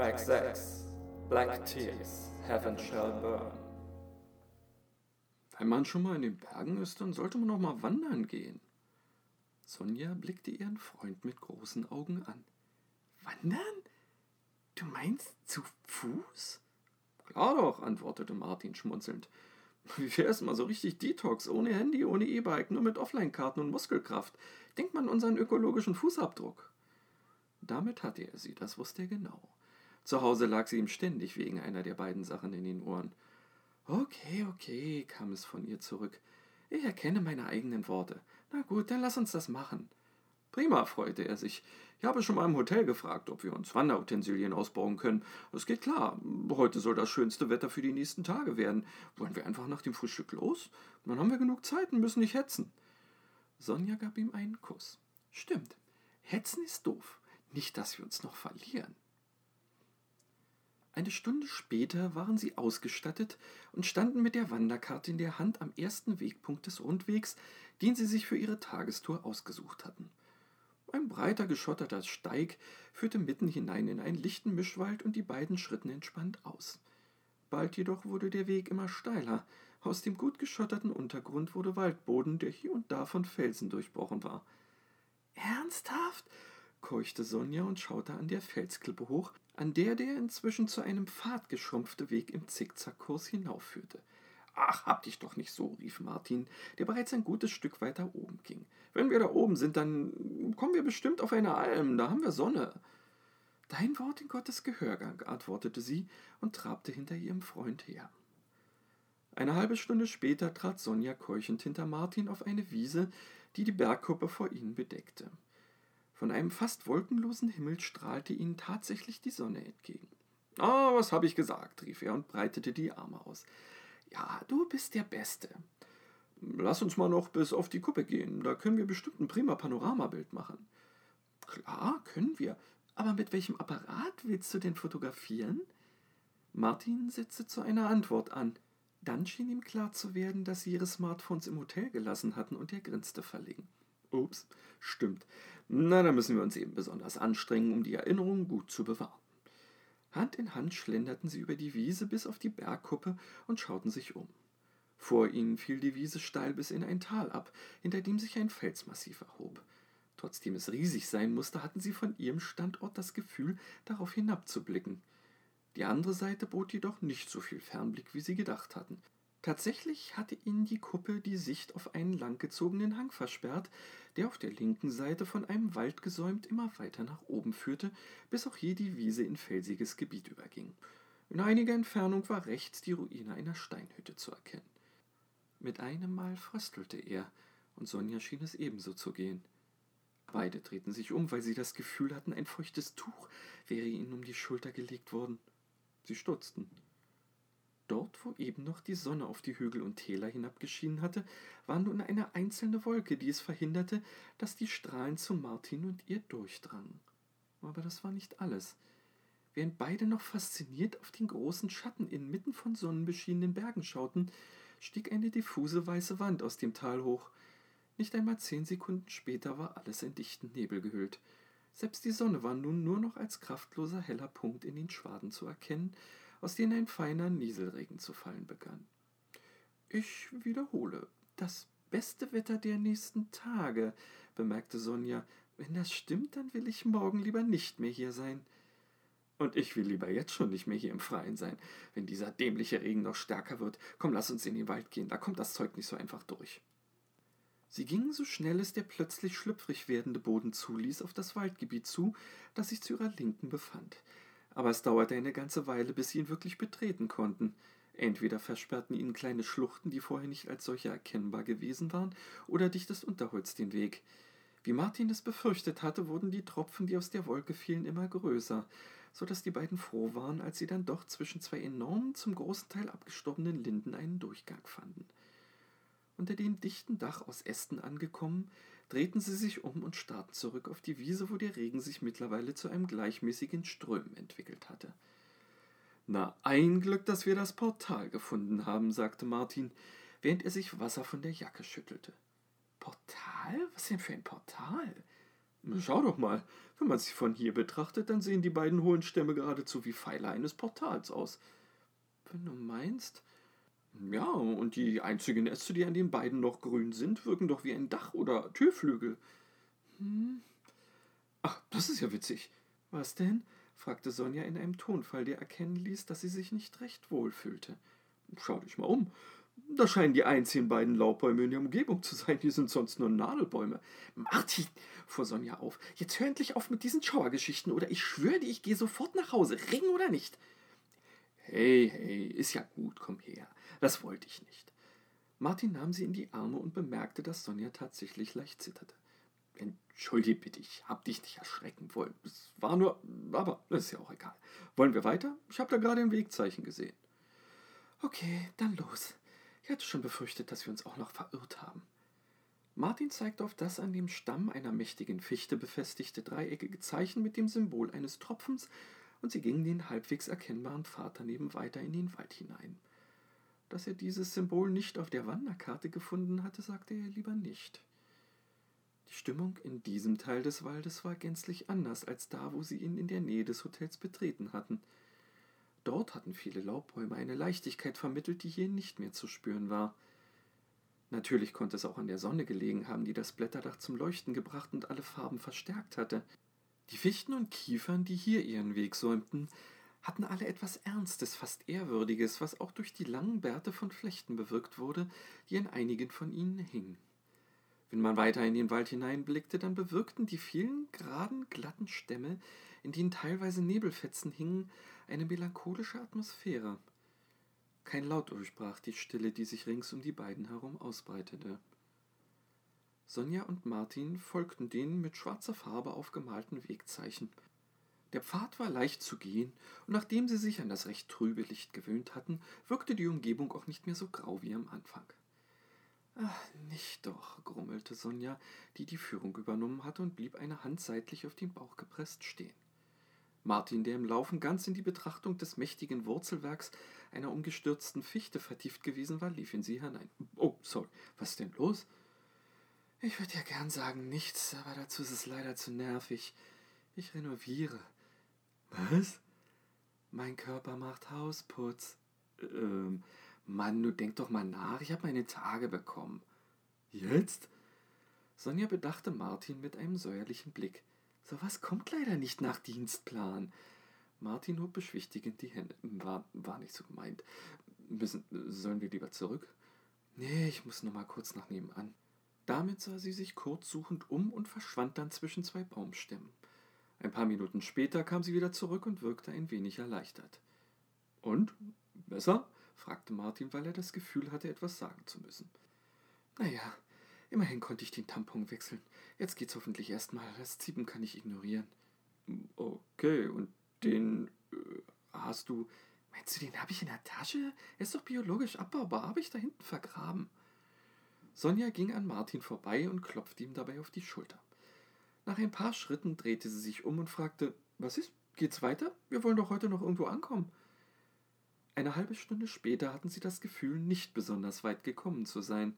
Track 6 Black Tears, Heaven Shall Burn. Wenn man schon mal in den Bergen ist, dann sollte man noch mal wandern gehen. Sonja blickte ihren Freund mit großen Augen an. Wandern? Du meinst zu Fuß? Klar doch, antwortete Martin schmunzelnd. Wie wär's mal so richtig Detox, ohne Handy, ohne E-Bike, nur mit Offline-Karten und Muskelkraft? Denkt man unseren ökologischen Fußabdruck. Damit hatte er sie, das wusste er genau. Zu Hause lag sie ihm ständig wegen einer der beiden Sachen in den Ohren. Okay, okay, kam es von ihr zurück. Ich erkenne meine eigenen Worte. Na gut, dann lass uns das machen. Prima, freute er sich. Ich habe schon mal im Hotel gefragt, ob wir uns Wanderutensilien ausbauen können. Es geht klar. Heute soll das schönste Wetter für die nächsten Tage werden. Wollen wir einfach nach dem Frühstück los? Dann haben wir genug Zeit und müssen nicht hetzen. Sonja gab ihm einen Kuss. Stimmt. Hetzen ist doof. Nicht, dass wir uns noch verlieren. Eine Stunde später waren sie ausgestattet und standen mit der Wanderkarte in der Hand am ersten Wegpunkt des Rundwegs, den sie sich für ihre Tagestour ausgesucht hatten. Ein breiter, geschotterter Steig führte mitten hinein in einen lichten Mischwald und die beiden schritten entspannt aus. Bald jedoch wurde der Weg immer steiler. Aus dem gut geschotterten Untergrund wurde Waldboden, der hier und da von Felsen durchbrochen war. Ernsthaft? keuchte Sonja und schaute an der Felsklippe hoch, an der der inzwischen zu einem Pfad geschrumpfte Weg im Zickzackkurs hinaufführte. Ach, hab dich doch nicht so, rief Martin, der bereits ein gutes Stück weiter oben ging. Wenn wir da oben sind, dann kommen wir bestimmt auf eine Alm, da haben wir Sonne. Dein Wort in Gottes Gehörgang, antwortete sie und trabte hinter ihrem Freund her. Eine halbe Stunde später trat Sonja keuchend hinter Martin auf eine Wiese, die die Bergkuppe vor ihnen bedeckte. Von einem fast wolkenlosen Himmel strahlte ihnen tatsächlich die Sonne entgegen. Ah, was habe ich gesagt, rief er und breitete die Arme aus. Ja, du bist der Beste. Lass uns mal noch bis auf die Kuppe gehen, da können wir bestimmt ein prima Panoramabild machen. Klar, können wir. Aber mit welchem Apparat willst du denn fotografieren? Martin setzte zu einer Antwort an. Dann schien ihm klar zu werden, dass sie ihre Smartphones im Hotel gelassen hatten und er grinste verlegen. Ups, stimmt. Na, dann müssen wir uns eben besonders anstrengen, um die Erinnerungen gut zu bewahren. Hand in Hand schlenderten sie über die Wiese bis auf die Bergkuppe und schauten sich um. Vor ihnen fiel die Wiese steil bis in ein Tal ab, hinter dem sich ein Felsmassiv erhob. Trotzdem es riesig sein musste, hatten sie von ihrem Standort das Gefühl, darauf hinabzublicken. Die andere Seite bot jedoch nicht so viel Fernblick, wie sie gedacht hatten. Tatsächlich hatte ihnen die Kuppe die Sicht auf einen langgezogenen Hang versperrt, der auf der linken Seite von einem Wald gesäumt immer weiter nach oben führte, bis auch hier die Wiese in felsiges Gebiet überging. In einiger Entfernung war rechts die Ruine einer Steinhütte zu erkennen. Mit einem Mal fröstelte er, und Sonja schien es ebenso zu gehen. Beide drehten sich um, weil sie das Gefühl hatten, ein feuchtes Tuch wäre ihnen um die Schulter gelegt worden. Sie stutzten. Dort, wo eben noch die Sonne auf die Hügel und Täler hinabgeschienen hatte, war nun eine einzelne Wolke, die es verhinderte, dass die Strahlen zu Martin und ihr durchdrangen. Aber das war nicht alles. Während beide noch fasziniert auf den großen Schatten inmitten von sonnenbeschienenen Bergen schauten, stieg eine diffuse weiße Wand aus dem Tal hoch. Nicht einmal zehn Sekunden später war alles in dichten Nebel gehüllt. Selbst die Sonne war nun nur noch als kraftloser heller Punkt in den Schwaden zu erkennen, aus denen ein feiner Nieselregen zu fallen begann. Ich wiederhole, das beste Wetter der nächsten Tage, bemerkte Sonja. Wenn das stimmt, dann will ich morgen lieber nicht mehr hier sein. Und ich will lieber jetzt schon nicht mehr hier im Freien sein, wenn dieser dämliche Regen noch stärker wird. Komm, lass uns in den Wald gehen, da kommt das Zeug nicht so einfach durch. Sie gingen so schnell es der plötzlich schlüpfrig werdende Boden zuließ auf das Waldgebiet zu, das sich zu ihrer Linken befand aber es dauerte eine ganze Weile, bis sie ihn wirklich betreten konnten. Entweder versperrten ihnen kleine Schluchten, die vorher nicht als solche erkennbar gewesen waren, oder dichtes Unterholz den Weg. Wie Martin es befürchtet hatte, wurden die Tropfen, die aus der Wolke fielen, immer größer, so dass die beiden froh waren, als sie dann doch zwischen zwei enormen, zum großen Teil abgestorbenen Linden einen Durchgang fanden. Unter dem dichten Dach aus Ästen angekommen, drehten sie sich um und starrten zurück auf die Wiese, wo der Regen sich mittlerweile zu einem gleichmäßigen Strömen entwickelt hatte. Na, ein Glück, dass wir das Portal gefunden haben, sagte Martin, während er sich Wasser von der Jacke schüttelte. Portal? Was denn für ein Portal? Schau doch mal, wenn man sie von hier betrachtet, dann sehen die beiden hohen Stämme geradezu wie Pfeiler eines Portals aus. Wenn du meinst. Ja, und die einzigen Äste, die an den beiden noch grün sind, wirken doch wie ein Dach oder Türflügel. Hm. Ach, das ist ja witzig. Was denn? fragte Sonja in einem Tonfall, der erkennen ließ, dass sie sich nicht recht wohl fühlte. Schau dich mal um. Das scheinen die einzigen beiden Laubbäume in der Umgebung zu sein. Die sind sonst nur Nadelbäume. Martin, fuhr Sonja auf, jetzt hör endlich auf mit diesen Schauergeschichten oder ich schwöre dir, ich gehe sofort nach Hause. Ring oder nicht? Hey, hey, ist ja gut, komm her. Das wollte ich nicht. Martin nahm sie in die Arme und bemerkte, dass Sonja tatsächlich leicht zitterte. Entschuldige bitte, ich hab dich nicht erschrecken wollen. Es war nur, aber das ist ja auch egal. Wollen wir weiter? Ich habe da gerade ein Wegzeichen gesehen. Okay, dann los. Ich hatte schon befürchtet, dass wir uns auch noch verirrt haben. Martin zeigte auf das an dem Stamm einer mächtigen Fichte befestigte dreieckige Zeichen mit dem Symbol eines Tropfens, und sie gingen den halbwegs erkennbaren Pfad daneben weiter in den Wald hinein. Dass er dieses Symbol nicht auf der Wanderkarte gefunden hatte, sagte er lieber nicht. Die Stimmung in diesem Teil des Waldes war gänzlich anders als da, wo sie ihn in der Nähe des Hotels betreten hatten – Dort hatten viele Laubbäume eine Leichtigkeit vermittelt, die hier nicht mehr zu spüren war. Natürlich konnte es auch an der Sonne gelegen haben, die das Blätterdach zum Leuchten gebracht und alle Farben verstärkt hatte. Die Fichten und Kiefern, die hier ihren Weg säumten, hatten alle etwas Ernstes, fast Ehrwürdiges, was auch durch die langen Bärte von Flechten bewirkt wurde, die an einigen von ihnen hingen. Wenn man weiter in den Wald hineinblickte, dann bewirkten die vielen geraden, glatten Stämme, in denen teilweise Nebelfetzen hingen, eine melancholische Atmosphäre. Kein Laut durchbrach die Stille, die sich rings um die beiden herum ausbreitete. Sonja und Martin folgten den mit schwarzer Farbe aufgemalten Wegzeichen. Der Pfad war leicht zu gehen, und nachdem sie sich an das recht trübe Licht gewöhnt hatten, wirkte die Umgebung auch nicht mehr so grau wie am Anfang. Ach, nicht doch, grummelte Sonja, die die Führung übernommen hatte und blieb eine Hand seitlich auf den Bauch gepresst stehen. Martin, der im Laufen ganz in die Betrachtung des mächtigen Wurzelwerks einer umgestürzten Fichte vertieft gewesen war, lief in sie hinein. Oh, sorry, was ist denn los? Ich würde ja gern sagen nichts, aber dazu ist es leider zu nervig. Ich renoviere. Was? Mein Körper macht Hausputz. Ähm, Mann, du denk doch mal nach, ich habe meine Tage bekommen. Jetzt? Sonja bedachte Martin mit einem säuerlichen Blick. Sowas kommt leider nicht nach Dienstplan. Martin hob beschwichtigend die Hände. War, war nicht so gemeint. Müssen, sollen wir lieber zurück? Nee, ich muss noch mal kurz nach nebenan. Damit sah sie sich kurzsuchend um und verschwand dann zwischen zwei Baumstämmen. Ein paar Minuten später kam sie wieder zurück und wirkte ein wenig erleichtert. Und? Besser? fragte Martin, weil er das Gefühl hatte, etwas sagen zu müssen. Naja, Immerhin konnte ich den Tampon wechseln. Jetzt geht's hoffentlich erstmal. Das Ziepen kann ich ignorieren. Okay, und den äh, hast du. Meinst du, den habe ich in der Tasche? Er ist doch biologisch abbaubar, habe ich da hinten vergraben. Sonja ging an Martin vorbei und klopfte ihm dabei auf die Schulter. Nach ein paar Schritten drehte sie sich um und fragte: Was ist? Geht's weiter? Wir wollen doch heute noch irgendwo ankommen. Eine halbe Stunde später hatten sie das Gefühl, nicht besonders weit gekommen zu sein.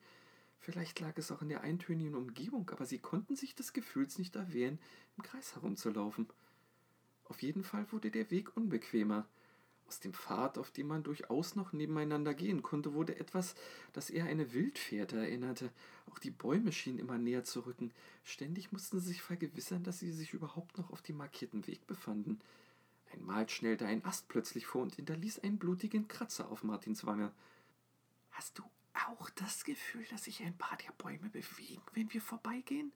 Vielleicht lag es auch in der eintönigen Umgebung, aber sie konnten sich des Gefühls nicht erwehren, im Kreis herumzulaufen. Auf jeden Fall wurde der Weg unbequemer. Aus dem Pfad, auf dem man durchaus noch nebeneinander gehen konnte, wurde etwas, das eher eine Wildfährte erinnerte. Auch die Bäume schienen immer näher zu rücken. Ständig mussten sie sich vergewissern, dass sie sich überhaupt noch auf dem markierten Weg befanden. Einmal schnellte ein Ast plötzlich vor und hinterließ einen blutigen Kratzer auf Martins Wange. Hast du auch das Gefühl, dass sich ein paar der Bäume bewegen, wenn wir vorbeigehen?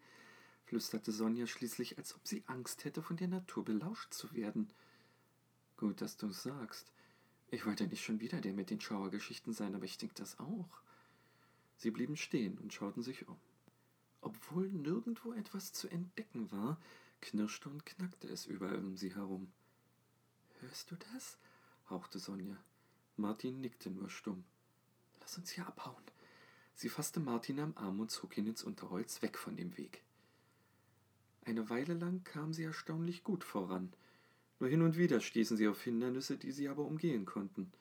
flüsterte Sonja schließlich, als ob sie Angst hätte, von der Natur belauscht zu werden. Gut, dass du sagst. Ich wollte nicht schon wieder der mit den Schauergeschichten sein, aber ich denke das auch. Sie blieben stehen und schauten sich um. Obwohl nirgendwo etwas zu entdecken war, knirschte und knackte es überall um sie herum. Hörst du das? hauchte Sonja. Martin nickte nur stumm. Lass uns hier abhauen. Sie fasste Martin am Arm und zog ihn ins Unterholz weg von dem Weg. Eine Weile lang kam sie erstaunlich gut voran. Nur hin und wieder stießen sie auf Hindernisse, die sie aber umgehen konnten.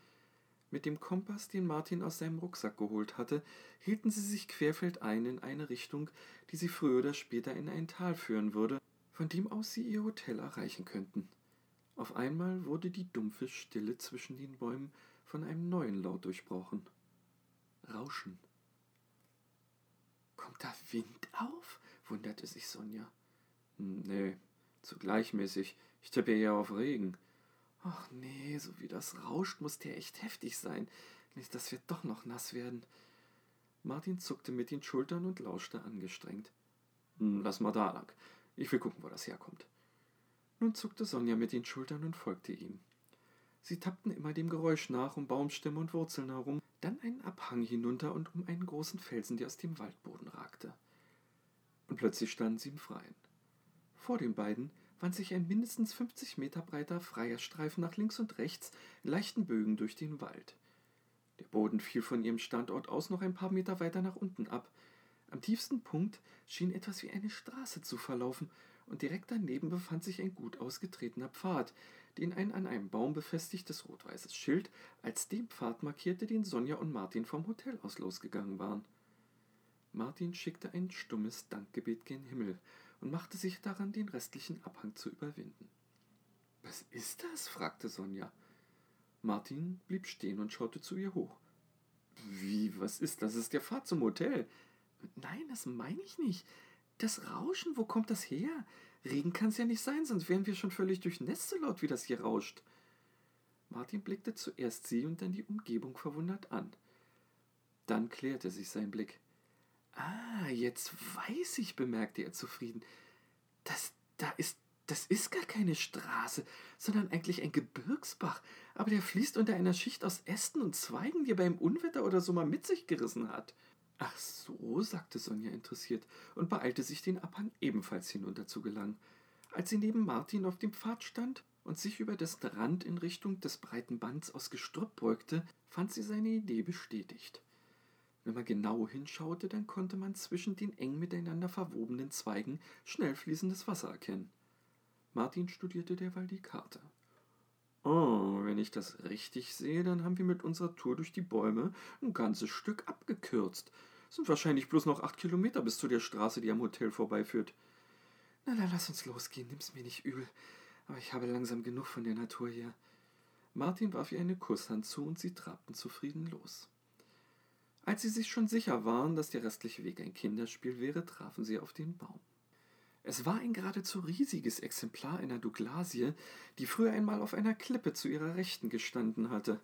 Mit dem Kompass, den Martin aus seinem Rucksack geholt hatte, hielten sie sich querfeldein in eine Richtung, die sie früher oder später in ein Tal führen würde, von dem aus sie ihr Hotel erreichen könnten. Auf einmal wurde die dumpfe Stille zwischen den Bäumen von einem neuen Laut durchbrochen. Rauschen. Kommt da Wind auf? wunderte sich Sonja. Hm, nee, zu gleichmäßig. Ich tippe eher auf Regen. Ach nee, so wie das rauscht, muss der echt heftig sein. Nicht, dass wir doch noch nass werden. Martin zuckte mit den Schultern und lauschte angestrengt. Hm, lass mal da lang. Ich will gucken, wo das herkommt. Nun zuckte Sonja mit den Schultern und folgte ihm. Sie tappten immer dem Geräusch nach um Baumstämme und Wurzeln herum, dann einen Abhang hinunter und um einen großen Felsen, der aus dem Waldboden ragte. Und plötzlich standen sie im Freien. Vor den beiden wand sich ein mindestens 50 Meter breiter freier Streifen nach links und rechts in leichten Bögen durch den Wald. Der Boden fiel von ihrem Standort aus noch ein paar Meter weiter nach unten ab. Am tiefsten Punkt schien etwas wie eine Straße zu verlaufen, und direkt daneben befand sich ein gut ausgetretener Pfad, den ein an einem Baum befestigtes rot-weißes Schild als den Pfad markierte, den Sonja und Martin vom Hotel aus losgegangen waren. Martin schickte ein stummes Dankgebet gen Himmel und machte sich daran, den restlichen Abhang zu überwinden. Was ist das? fragte Sonja. Martin blieb stehen und schaute zu ihr hoch. Wie, was ist das? Ist der Pfad zum Hotel. Nein, das meine ich nicht. Das Rauschen, wo kommt das her? Regen kann es ja nicht sein, sonst wären wir schon völlig durchnässt, so laut wie das hier rauscht. Martin blickte zuerst sie und dann die Umgebung verwundert an. Dann klärte sich sein Blick. Ah, jetzt weiß ich, bemerkte er zufrieden. Das da ist das ist gar keine Straße, sondern eigentlich ein Gebirgsbach, aber der fließt unter einer Schicht aus Ästen und Zweigen, die er beim Unwetter oder so mal mit sich gerissen hat. Ach so, sagte Sonja interessiert und beeilte sich, den Abhang ebenfalls hinunter zu gelangen. Als sie neben Martin auf dem Pfad stand und sich über dessen Rand in Richtung des breiten Bands aus Gestrüpp beugte, fand sie seine Idee bestätigt. Wenn man genau hinschaute, dann konnte man zwischen den eng miteinander verwobenen Zweigen schnell fließendes Wasser erkennen. Martin studierte derweil die Karte. Oh, wenn ich das richtig sehe, dann haben wir mit unserer Tour durch die Bäume ein ganzes Stück abgekürzt. Es sind wahrscheinlich bloß noch acht Kilometer bis zu der Straße, die am Hotel vorbeiführt. Na, dann lass uns losgehen, nimm's mir nicht übel. Aber ich habe langsam genug von der Natur hier. Martin warf ihr eine Kusshand zu und sie trabten zufrieden los. Als sie sich schon sicher waren, dass der restliche Weg ein Kinderspiel wäre, trafen sie auf den Baum. Es war ein geradezu riesiges Exemplar einer Douglasie, die früher einmal auf einer Klippe zu ihrer Rechten gestanden hatte.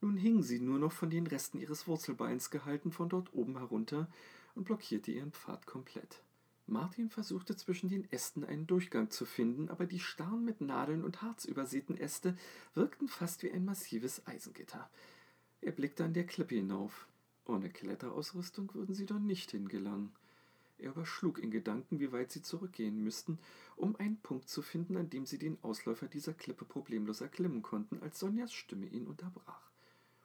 Nun hing sie nur noch von den Resten ihres Wurzelbeins gehalten von dort oben herunter und blockierte ihren Pfad komplett. Martin versuchte zwischen den Ästen einen Durchgang zu finden, aber die starren mit Nadeln und Harz übersäten Äste wirkten fast wie ein massives Eisengitter. Er blickte an der Klippe hinauf. Ohne Kletterausrüstung würden sie dort nicht hingelangen. Er überschlug in Gedanken, wie weit sie zurückgehen müssten, um einen Punkt zu finden, an dem sie den Ausläufer dieser Klippe problemlos erklimmen konnten, als Sonjas Stimme ihn unterbrach.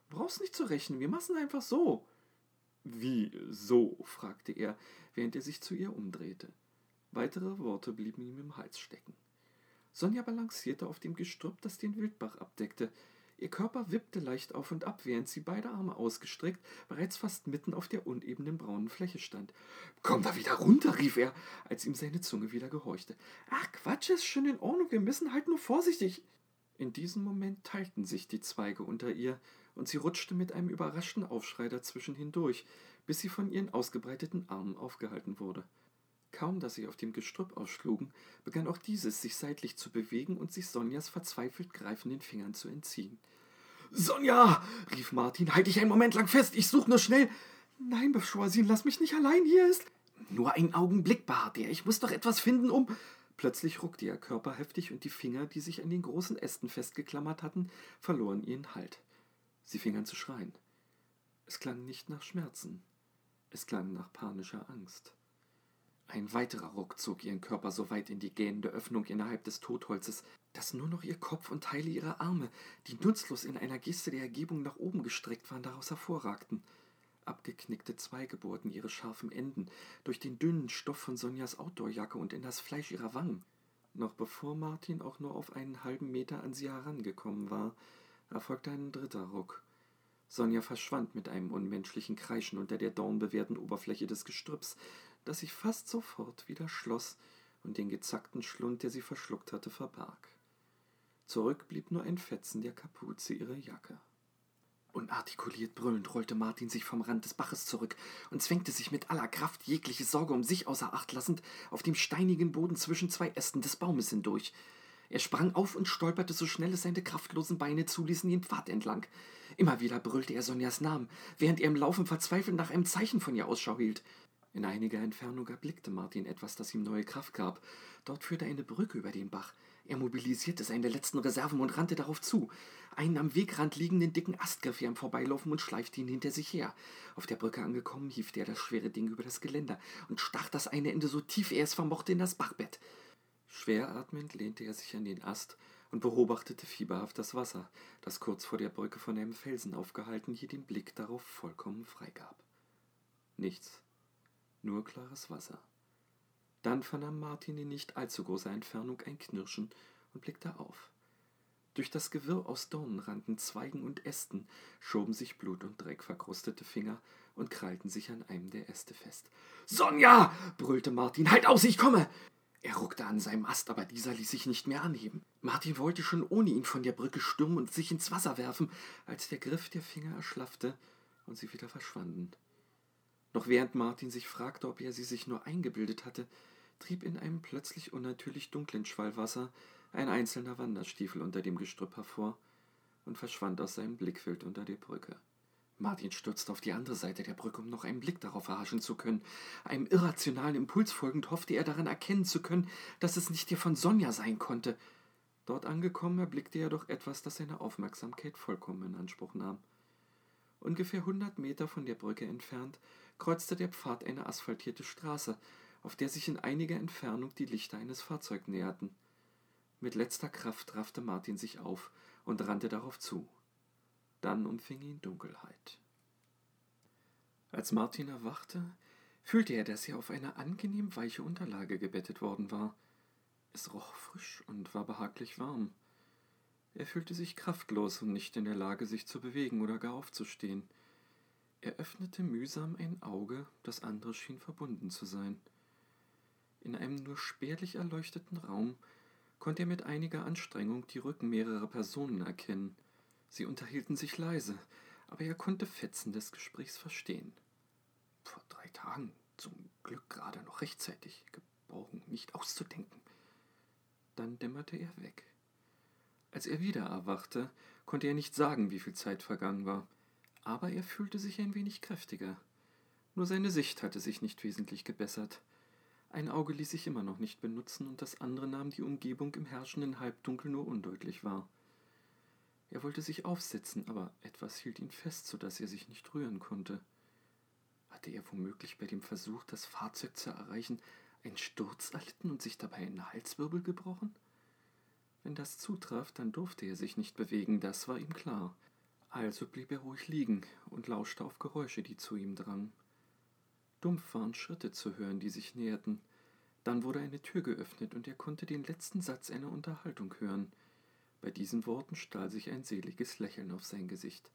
Brauchst nicht zu rechnen, wir machen einfach so. Wie so? fragte er, während er sich zu ihr umdrehte. Weitere Worte blieben ihm im Hals stecken. Sonja balancierte auf dem Gestrüpp, das den Wildbach abdeckte. Ihr Körper wippte leicht auf und ab, während sie beide Arme ausgestreckt bereits fast mitten auf der unebenen braunen Fläche stand. Komm da wieder runter, rief er, als ihm seine Zunge wieder gehorchte. Ach, Quatsch, ist schon in Ordnung, wir müssen halt nur vorsichtig. In diesem Moment teilten sich die Zweige unter ihr, und sie rutschte mit einem überraschten Aufschrei dazwischen hindurch, bis sie von ihren ausgebreiteten Armen aufgehalten wurde. Kaum, dass sie auf dem Gestrüpp ausschlugen, begann auch dieses sich seitlich zu bewegen und sich Sonjas verzweifelt greifenden Fingern zu entziehen. Sonja! rief Martin, halt dich einen Moment lang fest, ich such nur schnell. Nein, Beschworsin, lass mich nicht allein, hier ist. Nur einen Augenblick, Bartier, ich muss doch etwas finden, um. Plötzlich ruckte ihr Körper heftig und die Finger, die sich an den großen Ästen festgeklammert hatten, verloren ihren Halt. Sie fing an zu schreien. Es klang nicht nach Schmerzen, es klang nach panischer Angst. Ein weiterer Ruck zog ihren Körper so weit in die gähnende Öffnung innerhalb des Totholzes, dass nur noch ihr Kopf und Teile ihrer Arme, die nutzlos in einer Geste der Ergebung nach oben gestreckt waren, daraus hervorragten. Abgeknickte Zweige bohrten ihre scharfen Enden durch den dünnen Stoff von Sonjas Outdoorjacke und in das Fleisch ihrer Wangen. Noch bevor Martin auch nur auf einen halben Meter an sie herangekommen war, erfolgte ein dritter Ruck. Sonja verschwand mit einem unmenschlichen Kreischen unter der dornbewehrten Oberfläche des Gestrüpps, das sich fast sofort wieder schloss und den gezackten Schlund, der sie verschluckt hatte, verbarg. Zurück blieb nur ein Fetzen der Kapuze ihrer Jacke. Unartikuliert brüllend rollte Martin sich vom Rand des Baches zurück und zwängte sich mit aller Kraft, jegliche Sorge um sich außer Acht lassend, auf dem steinigen Boden zwischen zwei Ästen des Baumes hindurch. Er sprang auf und stolperte so schnell es seine kraftlosen Beine zuließen den Pfad entlang. Immer wieder brüllte er Sonjas Namen, während er im Laufen verzweifelt nach einem Zeichen von ihr Ausschau hielt. In einiger Entfernung erblickte Martin etwas, das ihm neue Kraft gab. Dort führte eine Brücke über den Bach. Er mobilisierte seine letzten Reserven und rannte darauf zu. Einen am Wegrand liegenden dicken Ast griff er im Vorbeilaufen und schleifte ihn hinter sich her. Auf der Brücke angekommen, hiefte er das schwere Ding über das Geländer und stach das eine Ende so tief er es vermochte in das Bachbett. Schwer atmend lehnte er sich an den Ast und beobachtete fieberhaft das Wasser, das kurz vor der Brücke von einem Felsen aufgehalten hier den Blick darauf vollkommen freigab. Nichts, nur klares Wasser. Dann vernahm Martin in nicht allzu großer Entfernung ein Knirschen und blickte auf. Durch das Gewirr aus Dornenranden, Zweigen und Ästen schoben sich Blut und Dreck verkrustete Finger und krallten sich an einem der Äste fest. Sonja! brüllte Martin. Halt aus, ich komme! Er ruckte an seinem Ast, aber dieser ließ sich nicht mehr anheben. Martin wollte schon ohne ihn von der Brücke stürmen und sich ins Wasser werfen, als der Griff der Finger erschlaffte und sie wieder verschwanden. Noch während Martin sich fragte, ob er sie sich nur eingebildet hatte, trieb in einem plötzlich unnatürlich dunklen Schwall Wasser ein einzelner Wanderstiefel unter dem Gestrüpp hervor und verschwand aus seinem Blickfeld unter der Brücke. Martin stürzte auf die andere Seite der Brücke, um noch einen Blick darauf erhaschen zu können. Einem irrationalen Impuls folgend hoffte er daran erkennen zu können, dass es nicht der von Sonja sein konnte. Dort angekommen erblickte er doch etwas, das seine Aufmerksamkeit vollkommen in Anspruch nahm. Ungefähr hundert Meter von der Brücke entfernt kreuzte der Pfad eine asphaltierte Straße, auf der sich in einiger Entfernung die Lichter eines Fahrzeugs näherten. Mit letzter Kraft raffte Martin sich auf und rannte darauf zu. Dann umfing ihn Dunkelheit. Als Martin erwachte, fühlte er, dass er auf eine angenehm weiche Unterlage gebettet worden war. Es roch frisch und war behaglich warm. Er fühlte sich kraftlos und nicht in der Lage, sich zu bewegen oder gar aufzustehen. Er öffnete mühsam ein Auge, das andere schien verbunden zu sein. In einem nur spärlich erleuchteten Raum konnte er mit einiger Anstrengung die Rücken mehrerer Personen erkennen. Sie unterhielten sich leise, aber er konnte Fetzen des Gesprächs verstehen. Vor drei Tagen, zum Glück gerade noch rechtzeitig, geborgen, nicht auszudenken. Dann dämmerte er weg. Als er wieder erwachte, konnte er nicht sagen, wie viel Zeit vergangen war, aber er fühlte sich ein wenig kräftiger. Nur seine Sicht hatte sich nicht wesentlich gebessert. Ein Auge ließ sich immer noch nicht benutzen und das andere nahm die Umgebung im herrschenden Halbdunkel nur undeutlich wahr. Er wollte sich aufsetzen, aber etwas hielt ihn fest, so dass er sich nicht rühren konnte. Hatte er womöglich bei dem Versuch, das Fahrzeug zu erreichen, einen Sturz erlitten und sich dabei einen Halswirbel gebrochen? Wenn das zutraf, dann durfte er sich nicht bewegen, das war ihm klar. Also blieb er ruhig liegen und lauschte auf Geräusche, die zu ihm drangen. Dumpf waren Schritte zu hören, die sich näherten. Dann wurde eine Tür geöffnet und er konnte den letzten Satz einer Unterhaltung hören – bei diesen Worten stahl sich ein seliges Lächeln auf sein Gesicht.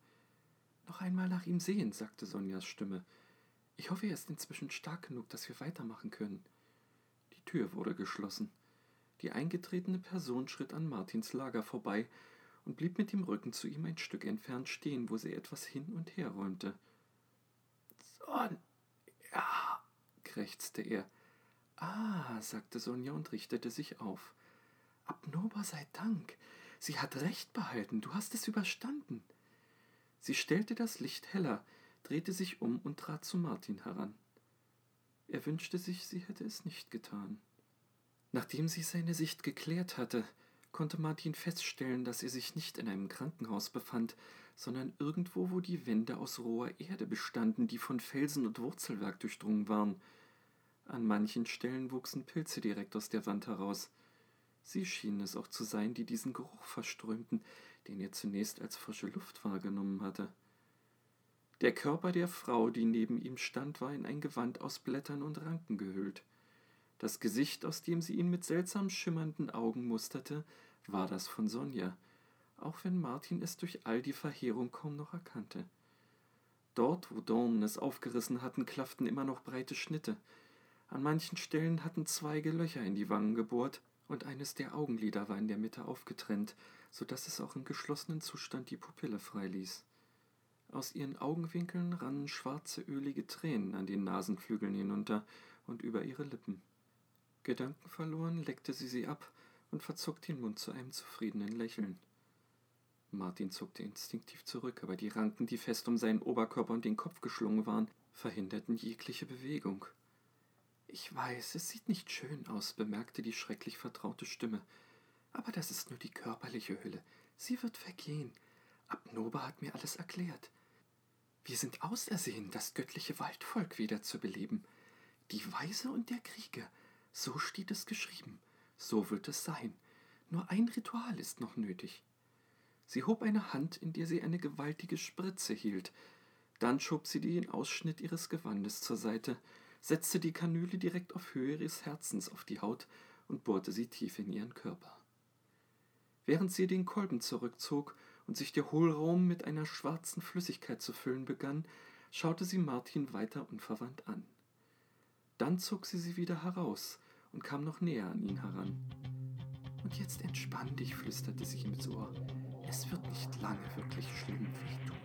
Noch einmal nach ihm sehen, sagte Sonjas Stimme. Ich hoffe, er ist inzwischen stark genug, dass wir weitermachen können. Die Tür wurde geschlossen. Die eingetretene Person schritt an Martins Lager vorbei und blieb mit dem Rücken zu ihm ein Stück entfernt stehen, wo sie etwas hin und her räumte. Son, ja, krächzte er. Ah, sagte Sonja und richtete sich auf. Abnober sei Dank. Sie hat recht behalten, du hast es überstanden. Sie stellte das Licht heller, drehte sich um und trat zu Martin heran. Er wünschte sich, sie hätte es nicht getan. Nachdem sie seine Sicht geklärt hatte, konnte Martin feststellen, dass er sich nicht in einem Krankenhaus befand, sondern irgendwo, wo die Wände aus roher Erde bestanden, die von Felsen und Wurzelwerk durchdrungen waren. An manchen Stellen wuchsen Pilze direkt aus der Wand heraus. Sie schienen es auch zu sein, die diesen Geruch verströmten, den er zunächst als frische Luft wahrgenommen hatte. Der Körper der Frau, die neben ihm stand, war in ein Gewand aus Blättern und Ranken gehüllt. Das Gesicht, aus dem sie ihn mit seltsam schimmernden Augen musterte, war das von Sonja, auch wenn Martin es durch all die Verheerung kaum noch erkannte. Dort, wo Dornen es aufgerissen hatten, klafften immer noch breite Schnitte, An manchen Stellen hatten Zweige Löcher in die Wangen gebohrt, und eines der Augenlider war in der Mitte aufgetrennt, so dass es auch im geschlossenen Zustand die Pupille freiließ. Aus ihren Augenwinkeln rannen schwarze, ölige Tränen an den Nasenflügeln hinunter und über ihre Lippen. Gedankenverloren leckte sie sie ab und verzog den Mund zu einem zufriedenen Lächeln. Martin zuckte instinktiv zurück, aber die Ranken, die fest um seinen Oberkörper und den Kopf geschlungen waren, verhinderten jegliche Bewegung. Ich weiß, es sieht nicht schön aus, bemerkte die schrecklich vertraute Stimme. Aber das ist nur die körperliche Hülle. Sie wird vergehen. Abnoba hat mir alles erklärt. Wir sind ausersehen, das göttliche Waldvolk wieder zu beleben. Die Weise und der Krieger. So steht es geschrieben. So wird es sein. Nur ein Ritual ist noch nötig. Sie hob eine Hand, in der sie eine gewaltige Spritze hielt. Dann schob sie den Ausschnitt ihres Gewandes zur Seite setzte die Kanüle direkt auf Höhe ihres Herzens auf die Haut und bohrte sie tief in ihren Körper. Während sie den Kolben zurückzog und sich der Hohlraum mit einer schwarzen Flüssigkeit zu füllen begann, schaute sie Martin weiter unverwandt an. Dann zog sie sie wieder heraus und kam noch näher an ihn heran. Und jetzt entspann dich, flüsterte sie ihm ins Ohr. Es wird nicht lange wirklich schlimm wehtun.